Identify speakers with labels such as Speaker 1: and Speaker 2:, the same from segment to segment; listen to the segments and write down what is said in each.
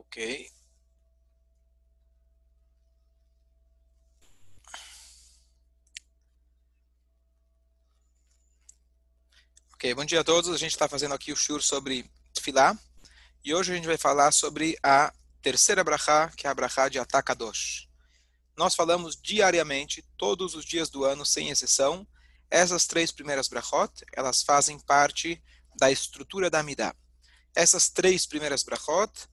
Speaker 1: Ok. Ok, bom dia a todos. A gente está fazendo aqui o shur sobre Tfilá. E hoje a gente vai falar sobre a terceira brachá, que é a brachá de Atakadosh. Nós falamos diariamente, todos os dias do ano, sem exceção, essas três primeiras brachot, elas fazem parte da estrutura da Midah. Essas três primeiras brachot,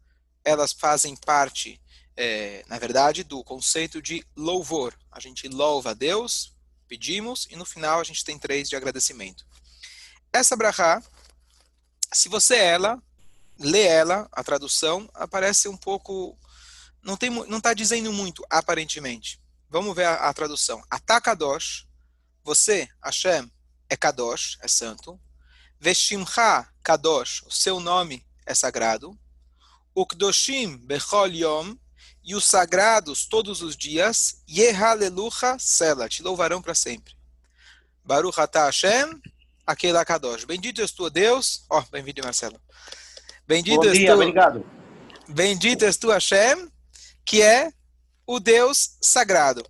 Speaker 1: elas fazem parte, é, na verdade, do conceito de louvor. A gente louva a Deus, pedimos, e no final a gente tem três de agradecimento. Essa brachá, se você ela, lê ela, a tradução, aparece um pouco, não tem, não está dizendo muito, aparentemente. Vamos ver a, a tradução. Atakadosh, você, Hashem, é Kadosh, é santo. Veshimcha Kadosh, o seu nome é sagrado. Ukdoshim Bechol Yom, e os sagrados todos os dias, Yehalelucha Sela, te louvarão para sempre. Baruch Atah Hashem, Aquele Kadosh. Bendito és tu, Deus. Ó, oh, bem-vindo, Marcelo. Bendito
Speaker 2: Bom dia,
Speaker 1: tu.
Speaker 2: obrigado.
Speaker 1: Bendito és tu, Hashem, que é o Deus sagrado.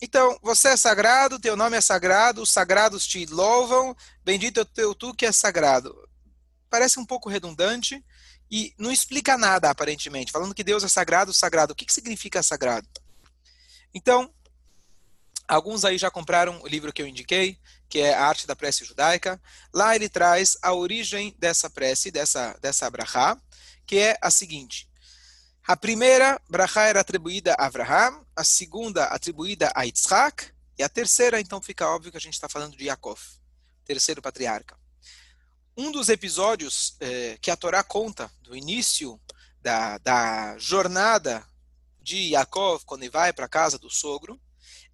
Speaker 1: Então, você é sagrado, teu nome é sagrado, os sagrados te louvam, bendito é o teu tu que é sagrado. Parece um pouco redundante e não explica nada, aparentemente. Falando que Deus é sagrado, sagrado. O que, que significa sagrado? Então, alguns aí já compraram o livro que eu indiquei, que é a arte da prece judaica. Lá ele traz a origem dessa prece, dessa, dessa brachá, que é a seguinte. A primeira brachá era atribuída a Abraham, a segunda atribuída a Yitzhak, e a terceira, então fica óbvio que a gente está falando de Yaakov, terceiro patriarca. Um dos episódios eh, que a Torá conta do início da, da jornada de Yaakov, quando ele vai para a casa do sogro,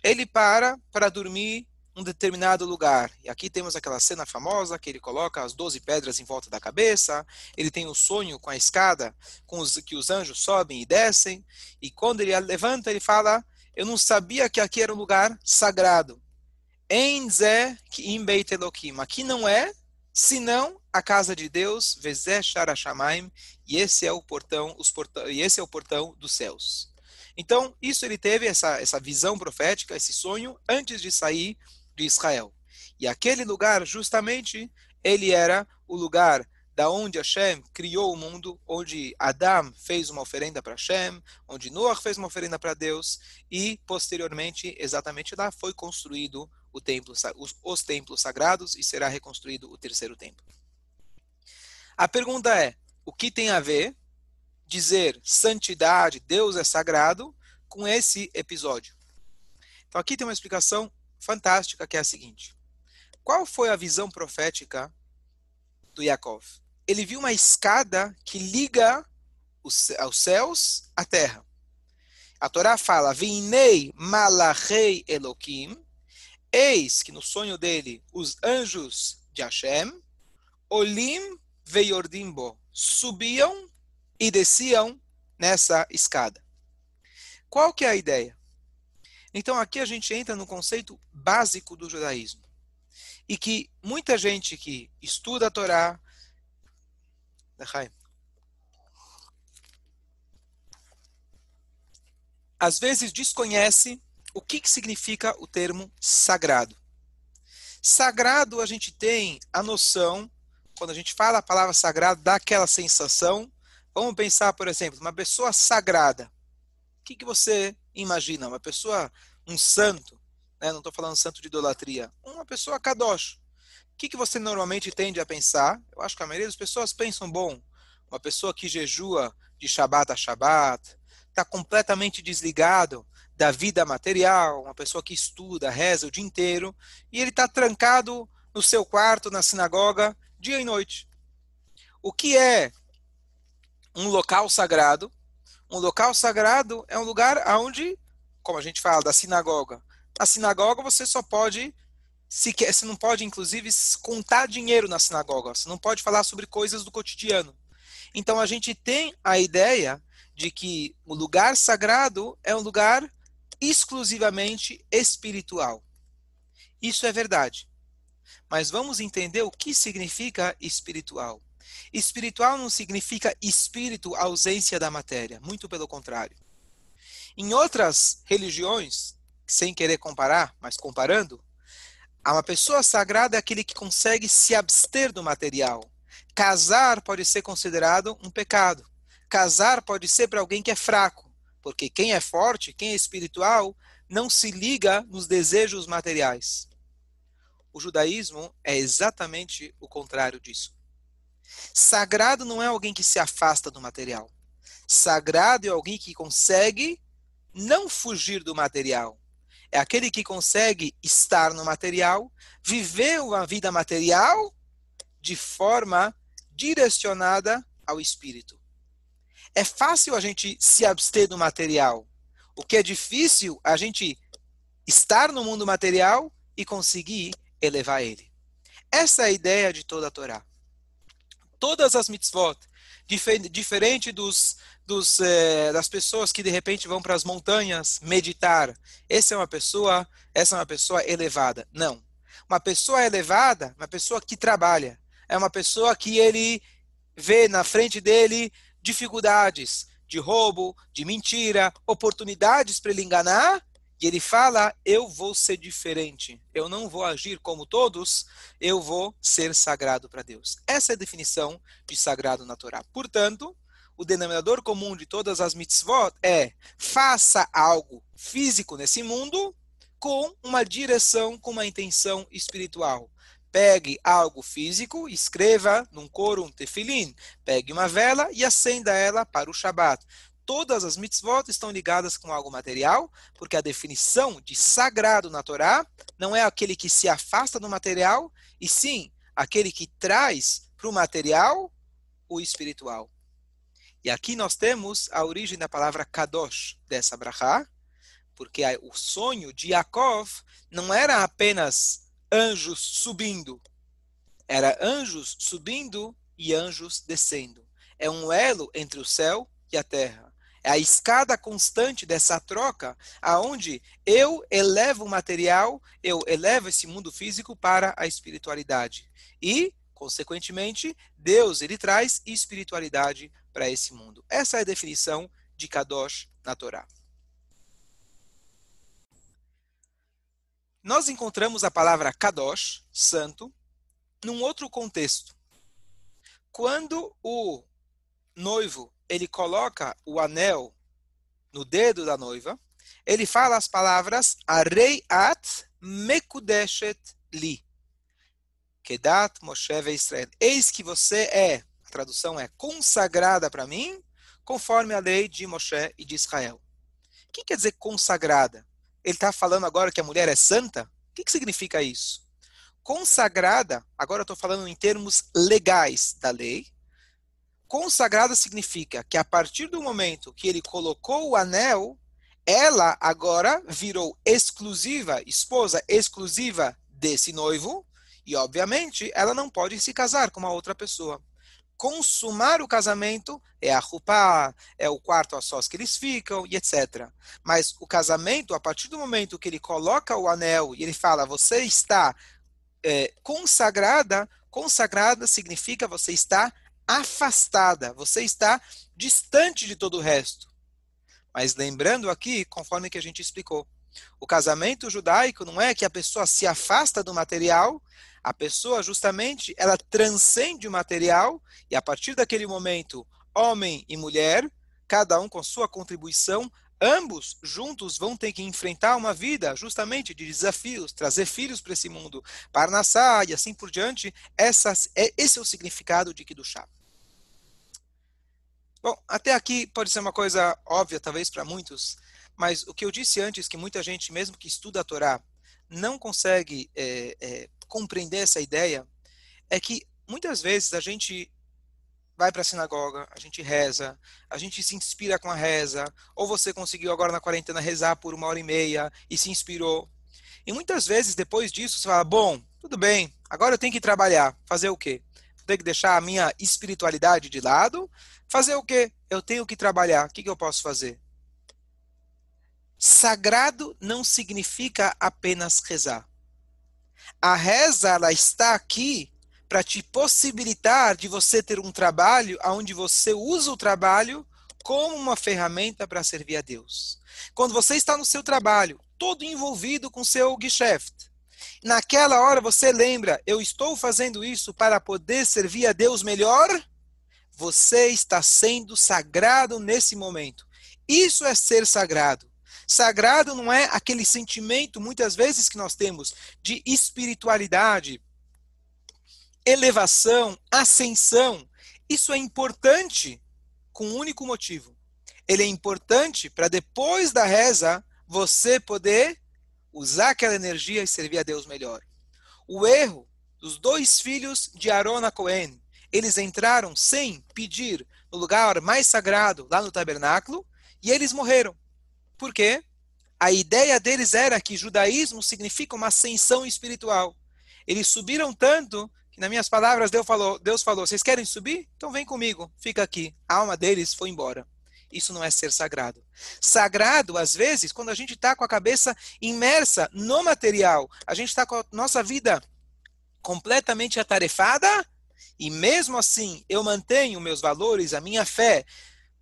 Speaker 1: ele para para dormir um determinado lugar. E aqui temos aquela cena famosa que ele coloca as doze pedras em volta da cabeça. Ele tem o um sonho com a escada, com os que os anjos sobem e descem. E quando ele levanta, ele fala: Eu não sabia que aqui era um lugar sagrado. Aqui não é senão a casa de Deus, Vezé Sharashamaim, e esse é o portão, os portão, e esse é o portão dos céus. Então, isso ele teve essa, essa visão profética, esse sonho, antes de sair de Israel. E aquele lugar, justamente, ele era o lugar da onde Hashem criou o mundo, onde Adam fez uma oferenda para Hashem, onde Noah fez uma oferenda para Deus, e posteriormente, exatamente lá, foi construído o templo, os, os templos sagrados e será reconstruído o terceiro templo. A pergunta é: o que tem a ver dizer santidade, Deus é sagrado, com esse episódio? Então aqui tem uma explicação fantástica que é a seguinte: qual foi a visão profética do Yaakov? Ele viu uma escada que liga os, aos céus à terra. A Torá fala: Vinei malachei Elokim. Eis que no sonho dele os anjos de Hashem, Olim veiordimbo, subiam e desciam nessa escada. Qual que é a ideia? Então aqui a gente entra no conceito básico do judaísmo. E que muita gente que estuda a Torá, às vezes desconhece o que, que significa o termo sagrado. Sagrado a gente tem a noção, quando a gente fala a palavra sagrado, dá aquela sensação. Vamos pensar, por exemplo, uma pessoa sagrada. O que, que você imagina? Uma pessoa, um santo, né? não estou falando santo de idolatria, uma pessoa kadosh. O que, que você normalmente tende a pensar? Eu acho que a maioria das pessoas pensam, bom, uma pessoa que jejua de Shabat a Shabat, está completamente desligado da vida material, uma pessoa que estuda, reza o dia inteiro, e ele está trancado no seu quarto, na sinagoga, dia e noite. O que é um local sagrado? Um local sagrado é um lugar onde, como a gente fala, da sinagoga. Na sinagoga você só pode, se quer, você não pode, inclusive, contar dinheiro na sinagoga. Você não pode falar sobre coisas do cotidiano. Então a gente tem a ideia de que o lugar sagrado é um lugar exclusivamente espiritual. Isso é verdade. Mas vamos entender o que significa espiritual. Espiritual não significa espírito, ausência da matéria, muito pelo contrário. Em outras religiões, sem querer comparar, mas comparando, uma pessoa sagrada é aquele que consegue se abster do material. Casar pode ser considerado um pecado. Casar pode ser para alguém que é fraco, porque quem é forte, quem é espiritual, não se liga nos desejos materiais. O judaísmo é exatamente o contrário disso. Sagrado não é alguém que se afasta do material. Sagrado é alguém que consegue não fugir do material. É aquele que consegue estar no material, viver uma vida material de forma direcionada ao espírito. É fácil a gente se abster do material. O que é difícil é a gente estar no mundo material e conseguir elevar ele. Essa é a ideia de toda a Torá todas as mitzvot, diferente dos, dos eh, das pessoas que de repente vão para as montanhas meditar. Essa é uma pessoa, essa é uma pessoa elevada. Não. Uma pessoa elevada, uma pessoa que trabalha, é uma pessoa que ele vê na frente dele dificuldades de roubo, de mentira, oportunidades para ele enganar e ele fala: Eu vou ser diferente. Eu não vou agir como todos, eu vou ser sagrado para Deus. Essa é a definição de sagrado na Torá. Portanto, o denominador comum de todas as mitzvot é: faça algo físico nesse mundo com uma direção, com uma intenção espiritual. Pegue algo físico, escreva num coro um tefilim. Pegue uma vela e acenda ela para o Shabat todas as mitzvot estão ligadas com algo material, porque a definição de sagrado na Torá não é aquele que se afasta do material, e sim aquele que traz para o material o espiritual. E aqui nós temos a origem da palavra kadosh dessa brachá, porque o sonho de Yaakov não era apenas anjos subindo, era anjos subindo e anjos descendo. É um elo entre o céu e a terra. É a escada constante dessa troca, aonde eu elevo o material, eu elevo esse mundo físico para a espiritualidade. E, consequentemente, Deus ele traz espiritualidade para esse mundo. Essa é a definição de Kadosh na Torá. Nós encontramos a palavra Kadosh, santo, num outro contexto. Quando o noivo ele coloca o anel no dedo da noiva, ele fala as palavras Arei at mekudeshet li. Kedat Moshe Israel. Eis que você é, a tradução é consagrada para mim, conforme a lei de Moshe e de Israel. O que quer dizer consagrada? Ele está falando agora que a mulher é santa? O que, que significa isso? Consagrada, agora eu estou falando em termos legais da lei, consagrada significa que a partir do momento que ele colocou o anel, ela agora virou exclusiva, esposa exclusiva desse noivo, e obviamente ela não pode se casar com uma outra pessoa. Consumar o casamento é a roupa, é o quarto a sós que eles ficam e etc. Mas o casamento, a partir do momento que ele coloca o anel e ele fala, você está é, consagrada, consagrada significa você está afastada, você está distante de todo o resto. Mas lembrando aqui, conforme que a gente explicou, o casamento judaico não é que a pessoa se afasta do material, a pessoa justamente ela transcende o material e a partir daquele momento, homem e mulher, cada um com sua contribuição, ambos juntos vão ter que enfrentar uma vida justamente de desafios, trazer filhos para esse mundo, parnassá e assim por diante. Essas, é, esse é o significado de Kiddushá. Bom, até aqui pode ser uma coisa óbvia, talvez para muitos, mas o que eu disse antes, que muita gente, mesmo que estuda a Torá, não consegue é, é, compreender essa ideia, é que muitas vezes a gente vai para a sinagoga, a gente reza, a gente se inspira com a reza, ou você conseguiu agora na quarentena rezar por uma hora e meia e se inspirou. E muitas vezes depois disso você fala, bom, tudo bem, agora eu tenho que trabalhar, fazer o quê? Tenho que deixar a minha espiritualidade de lado, Fazer o quê? Eu tenho que trabalhar. O que, que eu posso fazer? Sagrado não significa apenas rezar. A reza ela está aqui para te possibilitar de você ter um trabalho onde você usa o trabalho como uma ferramenta para servir a Deus. Quando você está no seu trabalho, todo envolvido com seu geschäft, naquela hora você lembra, eu estou fazendo isso para poder servir a Deus melhor, você está sendo sagrado nesse momento. Isso é ser sagrado. Sagrado não é aquele sentimento, muitas vezes, que nós temos de espiritualidade, elevação, ascensão. Isso é importante com um único motivo. Ele é importante para depois da reza você poder usar aquela energia e servir a Deus melhor. O erro dos dois filhos de Arona Cohen, eles entraram sem pedir no lugar mais sagrado, lá no tabernáculo, e eles morreram. Por quê? A ideia deles era que judaísmo significa uma ascensão espiritual. Eles subiram tanto que, nas minhas palavras, Deus falou, Deus falou: vocês querem subir? Então vem comigo, fica aqui. A alma deles foi embora. Isso não é ser sagrado. Sagrado, às vezes, quando a gente está com a cabeça imersa no material, a gente está com a nossa vida completamente atarefada, e mesmo assim eu mantenho meus valores, a minha fé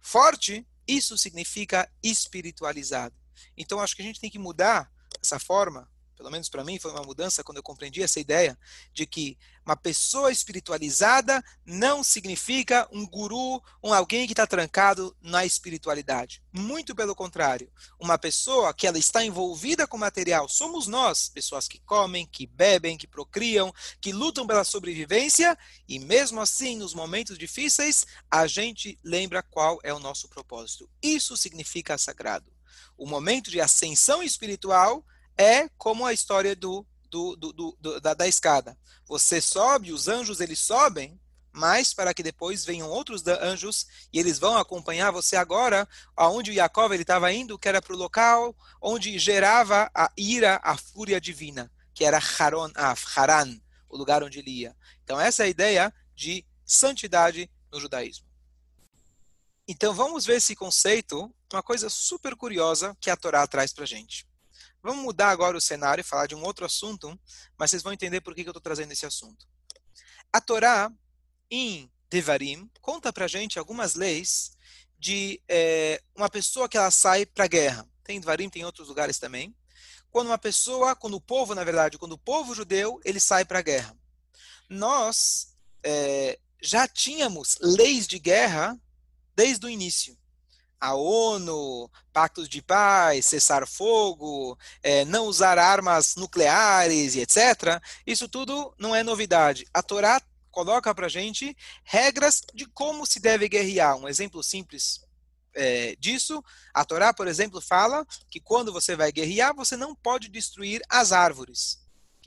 Speaker 1: forte, isso significa espiritualizado. Então acho que a gente tem que mudar essa forma pelo menos para mim, foi uma mudança quando eu compreendi essa ideia de que uma pessoa espiritualizada não significa um guru, um alguém que está trancado na espiritualidade. Muito pelo contrário. Uma pessoa que ela está envolvida com material, somos nós, pessoas que comem, que bebem, que procriam, que lutam pela sobrevivência, e mesmo assim, nos momentos difíceis, a gente lembra qual é o nosso propósito. Isso significa sagrado. O momento de ascensão espiritual é como a história do, do, do, do da, da, escada. Você sobe, os anjos eles sobem, mas para que depois venham outros anjos e eles vão acompanhar você agora aonde Jacob ele estava indo, que era para o local onde gerava a ira, a fúria divina, que era Haron, Haran, o lugar onde ele ia. Então essa é a ideia de santidade no judaísmo. Então vamos ver esse conceito, uma coisa super curiosa que a Torá traz para gente. Vamos mudar agora o cenário e falar de um outro assunto, mas vocês vão entender por que, eu estou trazendo esse assunto. A Torá, em Devarim, conta para gente algumas leis de é, uma pessoa que ela sai para a guerra. Tem Devarim, tem outros lugares também. Quando uma pessoa, quando o povo, na verdade, quando o povo judeu, ele sai para a guerra. Nós é, já tínhamos leis de guerra desde o início a ONU, pactos de paz, cessar fogo, é, não usar armas nucleares e etc., isso tudo não é novidade. A Torá coloca para gente regras de como se deve guerrear. Um exemplo simples é, disso, a Torá, por exemplo, fala que quando você vai guerrear, você não pode destruir as árvores.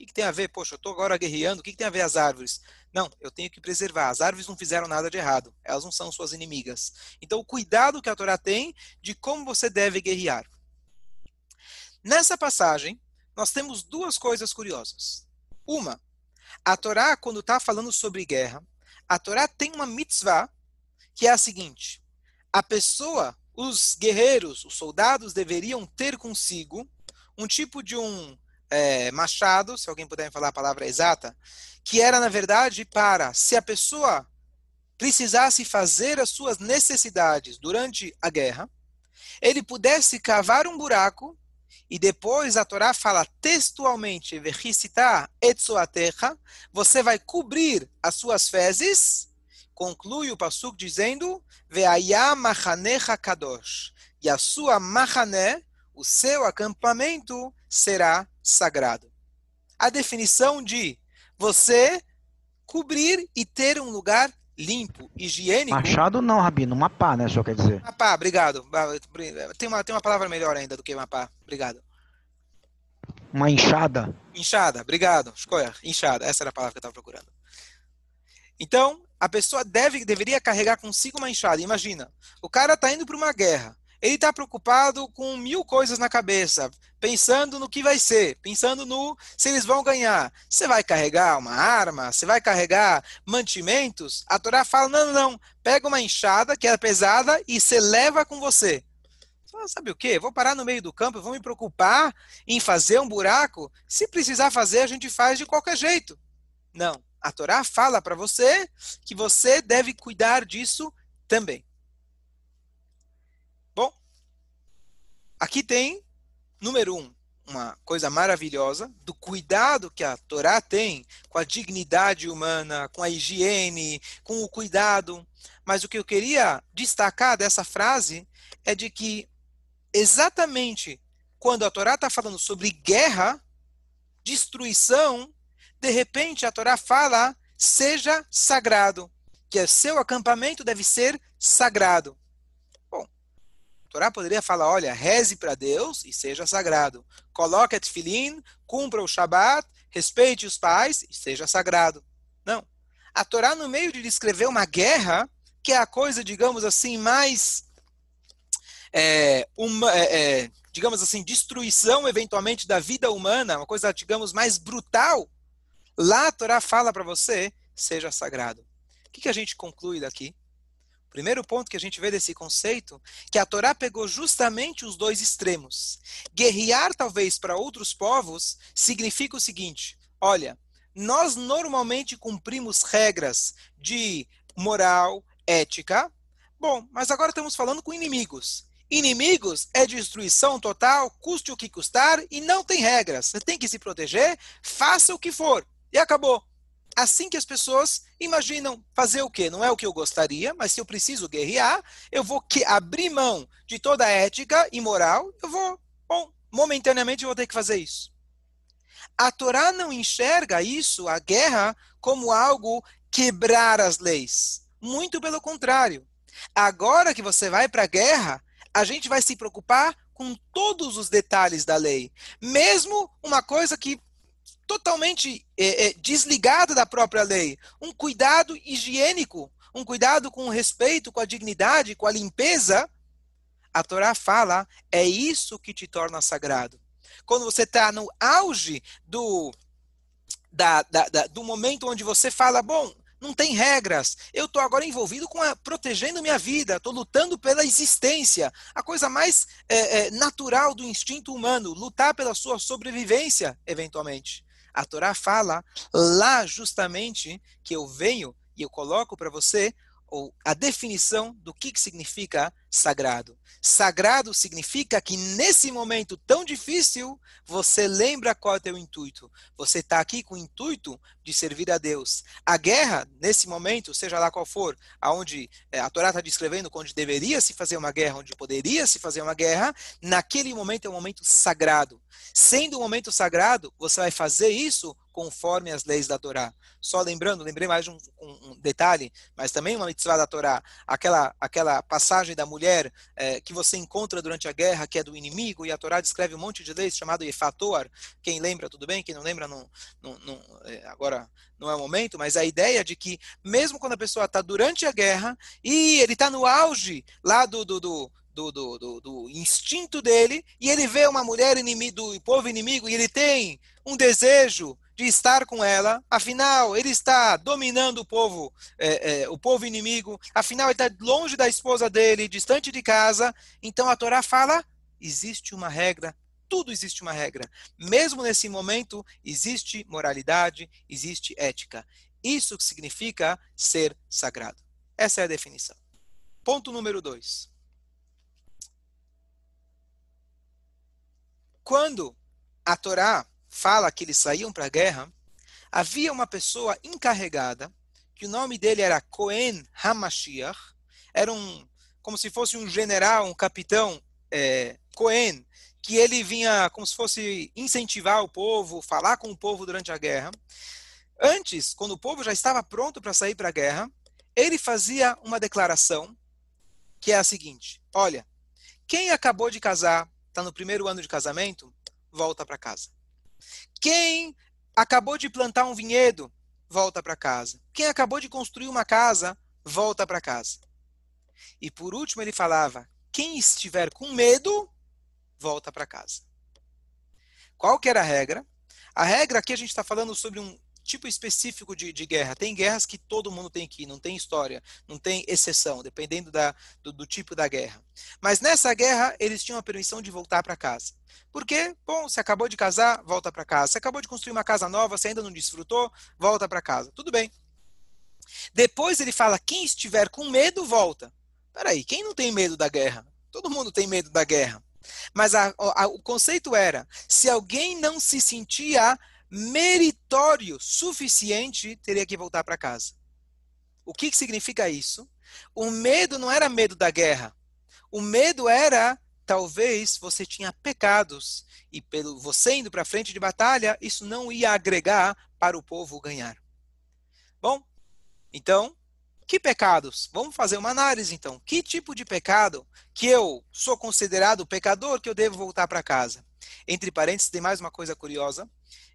Speaker 1: Que, que tem a ver? Poxa, eu estou agora guerreando, o que, que tem a ver as árvores? Não, eu tenho que preservar. As árvores não fizeram nada de errado. Elas não são suas inimigas. Então, o cuidado que a Torá tem de como você deve guerrear. Nessa passagem, nós temos duas coisas curiosas. Uma, a Torá, quando está falando sobre guerra, a Torá tem uma mitzvah que é a seguinte: a pessoa, os guerreiros, os soldados deveriam ter consigo um tipo de um é, machado, se alguém puder me falar a palavra exata, que era, na verdade, para, se a pessoa precisasse fazer as suas necessidades durante a guerra, ele pudesse cavar um buraco e depois a Torá fala textualmente, você vai cobrir as suas fezes, conclui o Passuk dizendo, kadosh, e a sua mahané, o seu acampamento, será sagrado. A definição de você cobrir e ter um lugar limpo, higiênico.
Speaker 2: Machado não, Rabino, mapá, né? Só quer dizer.
Speaker 1: Mapá, obrigado. Tem uma, tem uma palavra melhor ainda do que mapá. Obrigado.
Speaker 2: Uma enxada.
Speaker 1: Enxada, obrigado. Escolha, enxada. Essa era a palavra que eu estava procurando. Então, a pessoa deve, deveria carregar consigo uma enxada. Imagina, o cara está indo para uma guerra. Ele está preocupado com mil coisas na cabeça, pensando no que vai ser, pensando no se eles vão ganhar. Você vai carregar uma arma? Você vai carregar mantimentos? A Torá fala: não, não, não. Pega uma enxada que é pesada e você leva com você. Sabe o que? Vou parar no meio do campo, vou me preocupar em fazer um buraco. Se precisar fazer, a gente faz de qualquer jeito. Não. a Torá fala para você que você deve cuidar disso também. Bom, aqui tem, número um, uma coisa maravilhosa do cuidado que a Torá tem com a dignidade humana, com a higiene, com o cuidado. Mas o que eu queria destacar dessa frase é de que exatamente quando a Torá está falando sobre guerra, destruição, de repente a Torá fala, seja sagrado, que o seu acampamento deve ser sagrado. Torá poderia falar, olha, reze para Deus e seja sagrado. Coloque a tefilin, cumpra o Shabat, respeite os pais e seja sagrado. Não. A Torá, no meio de descrever uma guerra, que é a coisa, digamos assim, mais é, uma, é, é, digamos assim, destruição eventualmente da vida humana, uma coisa, digamos, mais brutal, lá a Torá fala para você, seja sagrado. O que, que a gente conclui daqui? Primeiro ponto que a gente vê desse conceito, que a Torá pegou justamente os dois extremos. Guerrear, talvez, para outros povos, significa o seguinte: olha, nós normalmente cumprimos regras de moral, ética. Bom, mas agora estamos falando com inimigos. Inimigos é destruição total, custe o que custar e não tem regras. Você tem que se proteger, faça o que for. E acabou. Assim que as pessoas imaginam fazer o quê? Não é o que eu gostaria, mas se eu preciso guerrear, eu vou que abrir mão de toda a ética e moral, eu vou, bom, momentaneamente eu vou ter que fazer isso. A Torá não enxerga isso, a guerra, como algo quebrar as leis. Muito pelo contrário. Agora que você vai para a guerra, a gente vai se preocupar com todos os detalhes da lei. Mesmo uma coisa que totalmente é, é, desligada da própria lei. Um cuidado higiênico, um cuidado com respeito, com a dignidade, com a limpeza. A Torá fala, é isso que te torna sagrado. Quando você está no auge do, da, da, da, do momento onde você fala, bom, não tem regras. Eu estou agora envolvido com a, protegendo minha vida, estou lutando pela existência. A coisa mais é, é, natural do instinto humano, lutar pela sua sobrevivência, eventualmente. A Torá fala lá justamente que eu venho e eu coloco para você ou a definição do que, que significa sagrado. Sagrado significa que nesse momento tão difícil, você lembra qual é o teu intuito. Você está aqui com o intuito de servir a Deus. A guerra, nesse momento, seja lá qual for, aonde é, a Torá está descrevendo onde deveria se fazer uma guerra, onde poderia se fazer uma guerra, naquele momento é um momento sagrado. Sendo um momento sagrado, você vai fazer isso conforme as leis da Torá. Só lembrando, lembrei mais um, um, um detalhe, mas também uma mitzvah da Torá, aquela, aquela passagem da mulher é, que você encontra durante a guerra, que é do inimigo, e a Torá descreve um monte de leis chamado Efator. Quem lembra, tudo bem, quem não lembra, não, não, não é, agora não é o momento, mas a ideia de que mesmo quando a pessoa está durante a guerra e ele está no auge lá do, do, do do, do, do, do, instinto dele e ele vê uma mulher inimigo, do povo inimigo e ele tem um desejo de estar com ela, afinal ele está dominando o povo, é, é, o povo inimigo, afinal ele está longe da esposa dele, distante de casa, então a Torá fala, existe uma regra, tudo existe uma regra. Mesmo nesse momento, existe moralidade, existe ética. Isso significa ser sagrado. Essa é a definição. Ponto número dois. Quando a Torá fala que eles saíam para a guerra, havia uma pessoa encarregada, que o nome dele era Cohen Hamashiach, era um, como se fosse um general, um capitão é, Cohen, que ele vinha como se fosse incentivar o povo, falar com o povo durante a guerra. Antes, quando o povo já estava pronto para sair para a guerra, ele fazia uma declaração que é a seguinte: olha, quem acabou de casar está no primeiro ano de casamento, volta para casa. Quem acabou de plantar um vinhedo, volta para casa. Quem acabou de construir uma casa, volta para casa. E por último ele falava: quem estiver com medo, volta para casa. Qual que era a regra? A regra aqui a gente está falando sobre um tipo específico de, de, guerra. Tem guerras que todo mundo tem que ir, não tem história, não tem exceção, dependendo da, do, do tipo da guerra. Mas nessa guerra, eles tinham a permissão de voltar para casa. Porque, bom, você acabou de casar, volta para casa. Você acabou de construir uma casa nova, você ainda não desfrutou, volta para casa. Tudo bem. Depois ele fala: quem estiver com medo, volta. Peraí, quem não tem medo da guerra? Todo mundo tem medo da guerra. Mas a, a, o conceito era: se alguém não se sentia meritório suficiente, teria que voltar para casa. O que, que significa isso? O medo não era medo da guerra. O medo era talvez você tinha pecados e pelo você indo para frente de batalha, isso não ia agregar para o povo ganhar. Bom, então, que pecados? Vamos fazer uma análise então. Que tipo de pecado que eu sou considerado pecador que eu devo voltar para casa? Entre parênteses, tem mais uma coisa curiosa.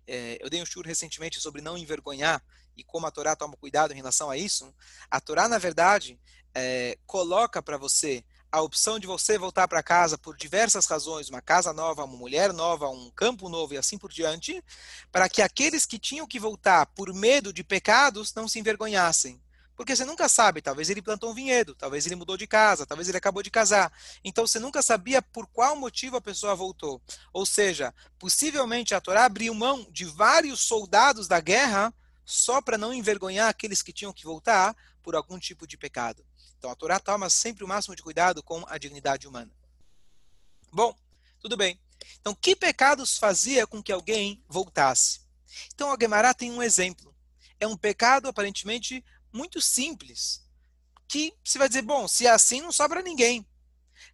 Speaker 1: É, eu dei um shur recentemente sobre não envergonhar e como a Torá toma cuidado em relação a isso. A Torá, na verdade, é, coloca para você a opção de você voltar para casa por diversas razões, uma casa nova, uma mulher nova, um campo novo e assim por diante, para que aqueles que tinham que voltar por medo de pecados não se envergonhassem. Porque você nunca sabe, talvez ele plantou um vinhedo, talvez ele mudou de casa, talvez ele acabou de casar. Então você nunca sabia por qual motivo a pessoa voltou. Ou seja, possivelmente a Torá abriu mão de vários soldados da guerra só para não envergonhar aqueles que tinham que voltar por algum tipo de pecado. Então a Torá toma sempre o máximo de cuidado com a dignidade humana. Bom, tudo bem. Então, que pecados fazia com que alguém voltasse? Então, a Gemara tem um exemplo. É um pecado aparentemente muito simples, que você vai dizer, bom, se é assim, não sobra ninguém.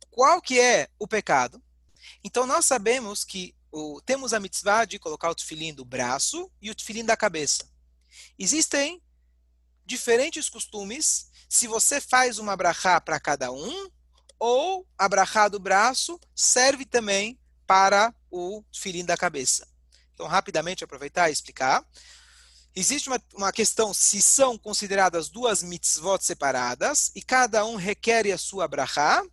Speaker 1: Qual que é o pecado? Então, nós sabemos que o, temos a mitzvah de colocar o tefilim do braço e o tefilim da cabeça. Existem diferentes costumes se você faz uma brachá para cada um, ou a brachá do braço serve também para o filim da cabeça. Então, rapidamente aproveitar e explicar. Existe uma, uma questão se são consideradas duas mitzvot separadas e cada um requer a sua brachá,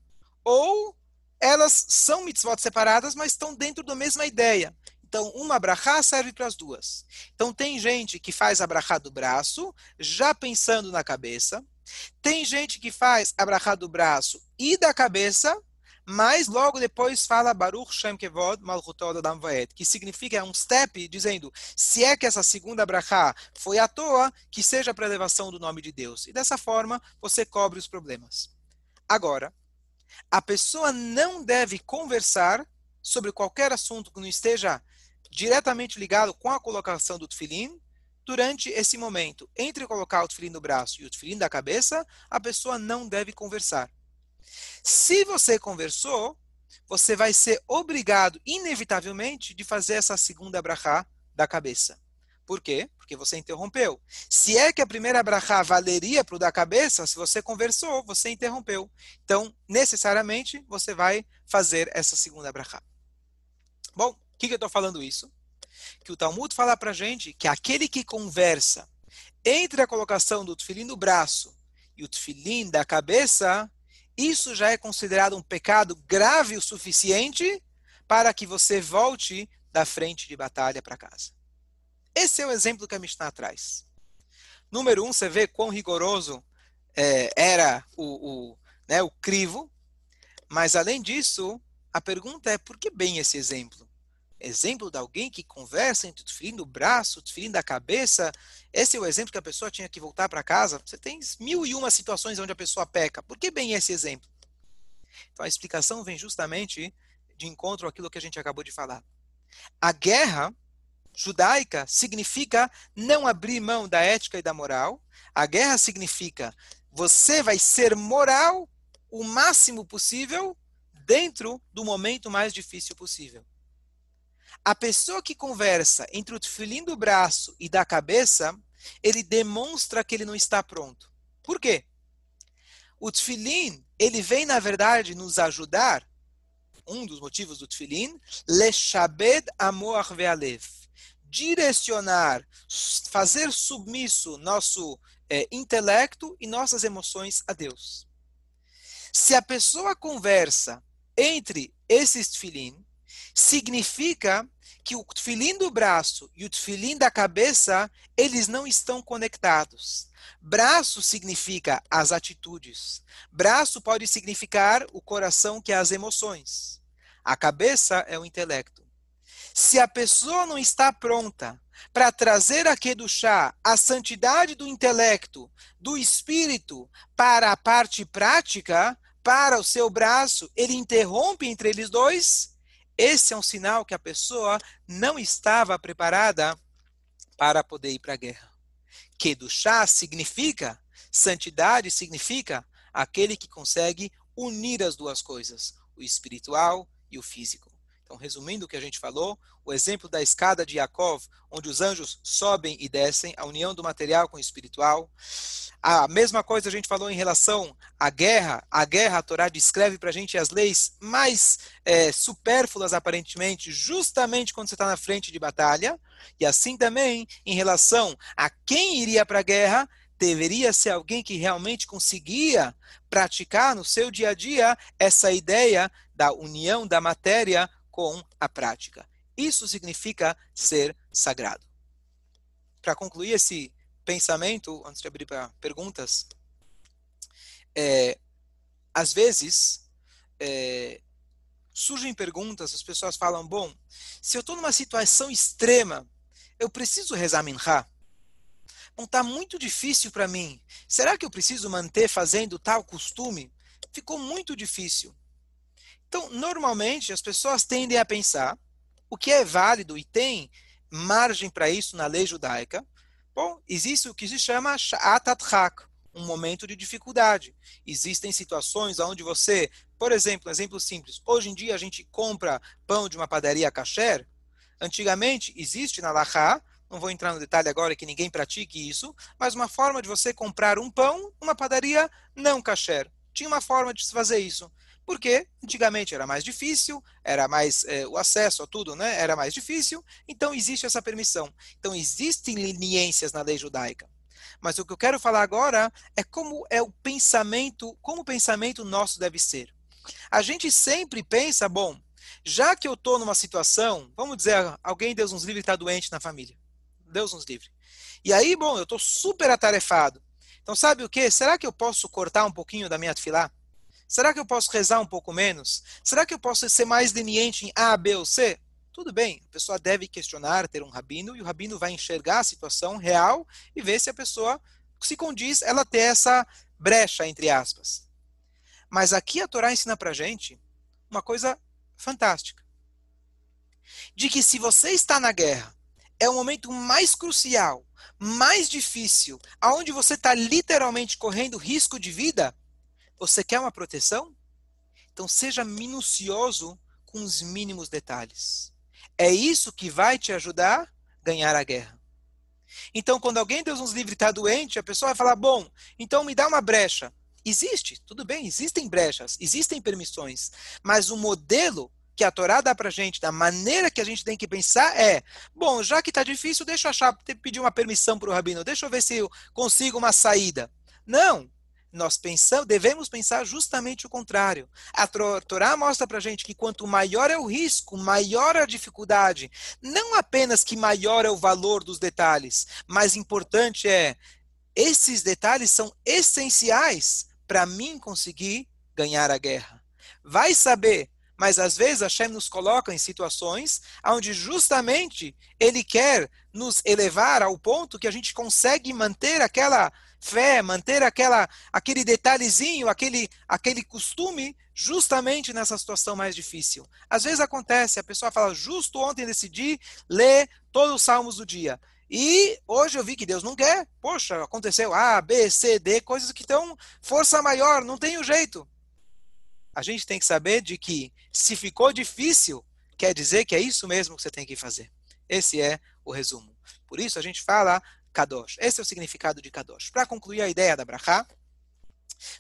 Speaker 1: ou elas são mitzvot separadas, mas estão dentro da mesma ideia. Então, uma brachá serve para as duas. Então, tem gente que faz a brachá do braço, já pensando na cabeça. Tem gente que faz a brachá do braço e da cabeça, mas logo depois fala Baruch Shem Kevod Malchutod Adam Vaed, que significa é um step dizendo, se é que essa segunda brachá foi à toa, que seja para elevação do nome de Deus. E dessa forma, você cobre os problemas. Agora, a pessoa não deve conversar sobre qualquer assunto que não esteja diretamente ligado com a colocação do tefilim, durante esse momento, entre colocar o tefilim no braço e o tefilim da cabeça, a pessoa não deve conversar. Se você conversou, você vai ser obrigado, inevitavelmente, de fazer essa segunda brachá da cabeça. Por quê? Porque você interrompeu. Se é que a primeira brachá valeria para o da cabeça, se você conversou, você interrompeu. Então, necessariamente, você vai fazer essa segunda brachá. Bom, que, que eu estou falando isso? Que o Talmud fala para gente que aquele que conversa entre a colocação do tefilim no braço e o tefilim da cabeça, isso já é considerado um pecado grave o suficiente para que você volte da frente de batalha para casa. Esse é o exemplo que a Mishnah traz. Número um, você vê quão rigoroso é, era o, o, né, o crivo, mas além disso, a pergunta é por que bem esse exemplo? Exemplo de alguém que conversa entre o tefilim do braço, o tefilim da cabeça. Esse é o exemplo que a pessoa tinha que voltar para casa. Você tem mil e uma situações onde a pessoa peca. Por que bem esse exemplo? Então a explicação vem justamente de encontro àquilo que a gente acabou de falar. A guerra judaica significa não abrir mão da ética e da moral. A guerra significa você vai ser moral o máximo possível dentro do momento mais difícil possível. A pessoa que conversa entre o tefilim do braço e da cabeça, ele demonstra que ele não está pronto. Por quê? O tefilim, ele vem, na verdade, nos ajudar, um dos motivos do tefilim, leshabed amor ve'alev, direcionar, fazer submisso nosso é, intelecto e nossas emoções a Deus. Se a pessoa conversa entre esses tefilim, significa que o tefilim do braço e o tefilim da cabeça, eles não estão conectados. Braço significa as atitudes. Braço pode significar o coração, que é as emoções. A cabeça é o intelecto. Se a pessoa não está pronta para trazer do chá a santidade do intelecto, do espírito, para a parte prática, para o seu braço, ele interrompe entre eles dois, esse é um sinal que a pessoa não estava preparada para poder ir para a guerra. Chá significa, santidade significa aquele que consegue unir as duas coisas, o espiritual e o físico. Então, resumindo o que a gente falou, o exemplo da escada de Yaakov, onde os anjos sobem e descem, a união do material com o espiritual. A mesma coisa a gente falou em relação à guerra. A guerra, a Torá descreve para a gente as leis mais é, supérfluas, aparentemente, justamente quando você está na frente de batalha. E assim também, em relação a quem iria para a guerra, deveria ser alguém que realmente conseguia praticar no seu dia a dia essa ideia da união da matéria com a prática. Isso significa ser sagrado. Para concluir esse pensamento, antes de abrir para perguntas, é, às vezes é, surgem perguntas, as pessoas falam: bom, se eu estou numa situação extrema, eu preciso rezar minhá? Bom, está muito difícil para mim. Será que eu preciso manter fazendo tal costume? Ficou muito difícil. Então, normalmente, as pessoas tendem a pensar o que é válido e tem margem para isso na lei judaica. Bom, existe o que se chama Sha'atat um momento de dificuldade. Existem situações onde você, por exemplo, um exemplo simples, hoje em dia a gente compra pão de uma padaria kasher. Antigamente, existe na Lachá, não vou entrar no detalhe agora que ninguém pratique isso, mas uma forma de você comprar um pão numa padaria não kasher. Tinha uma forma de se fazer isso porque antigamente era mais difícil, era mais é, o acesso a tudo, né? Era mais difícil, então existe essa permissão. Então existem leniências na lei judaica. Mas o que eu quero falar agora é como é o pensamento, como o pensamento nosso deve ser. A gente sempre pensa, bom, já que eu estou numa situação, vamos dizer, alguém, Deus nos livre, está doente na família. Deus nos livre. E aí, bom, eu estou super atarefado. Então, sabe o que? Será que eu posso cortar um pouquinho da minha tefilá? Será que eu posso rezar um pouco menos? Será que eu posso ser mais leniente em A, B ou C? Tudo bem, a pessoa deve questionar, ter um rabino, e o rabino vai enxergar a situação real e ver se a pessoa se condiz ela ter essa brecha, entre aspas. Mas aqui a Torá ensina pra gente uma coisa fantástica. De que se você está na guerra, é o momento mais crucial, mais difícil, aonde você está literalmente correndo risco de vida, você quer uma proteção? Então seja minucioso com os mínimos detalhes. É isso que vai te ajudar a ganhar a guerra. Então, quando alguém, Deus nos livre, está doente, a pessoa vai falar: bom, então me dá uma brecha. Existe, tudo bem, existem brechas, existem permissões, mas o modelo que a Torá dá para gente, da maneira que a gente tem que pensar é: bom, já que está difícil, deixa eu achar, pedir uma permissão para o rabino, deixa eu ver se eu consigo uma saída. Não, nós pensamos, devemos pensar justamente o contrário. A Torá mostra para a gente que quanto maior é o risco, maior a dificuldade. Não apenas que maior é o valor dos detalhes, mas importante é esses detalhes são essenciais para mim conseguir ganhar a guerra. Vai saber, mas às vezes Hashem nos coloca em situações onde justamente ele quer nos elevar ao ponto que a gente consegue manter aquela fé, manter aquela, aquele detalhezinho, aquele, aquele costume, justamente nessa situação mais difícil. Às vezes acontece, a pessoa fala, justo ontem decidi ler todos os salmos do dia. E hoje eu vi que Deus não quer. Poxa, aconteceu A, B, C, D, coisas que estão força maior, não tem jeito. A gente tem que saber de que se ficou difícil, quer dizer que é isso mesmo que você tem que fazer. Esse é o resumo. Por isso a gente fala Kadosh. Esse é o significado de Kadosh. Para concluir a ideia da Brachá,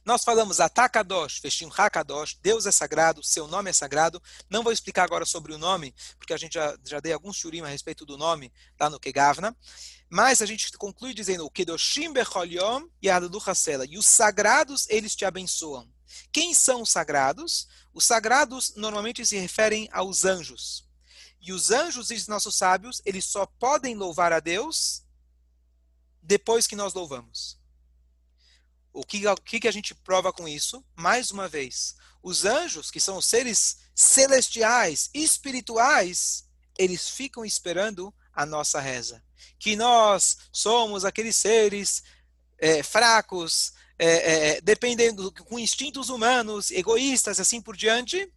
Speaker 1: nós falamos Atakadosh, Feshim Hakadosh, Deus é sagrado, seu nome é sagrado. Não vou explicar agora sobre o nome, porque a gente já, já dei alguns shurim a respeito do nome lá no Kegavna. Mas a gente conclui dizendo Kedoshim Bechol e Hasela. E os sagrados, eles te abençoam. Quem são os sagrados? Os sagrados normalmente se referem aos anjos. E os anjos e os nossos sábios, eles só podem louvar a Deus depois que nós louvamos. O que, o que a gente prova com isso? Mais uma vez, os anjos, que são os seres celestiais, espirituais, eles ficam esperando a nossa reza. Que nós somos aqueles seres é, fracos, é, é, dependendo com instintos humanos, egoístas, assim por diante.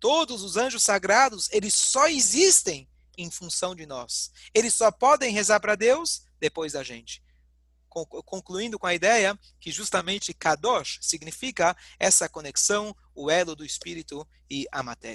Speaker 1: Todos os anjos sagrados, eles só existem em função de nós. Eles só podem rezar para Deus depois da gente. Concluindo com a ideia que justamente Kadosh significa essa conexão, o elo do espírito e a matéria.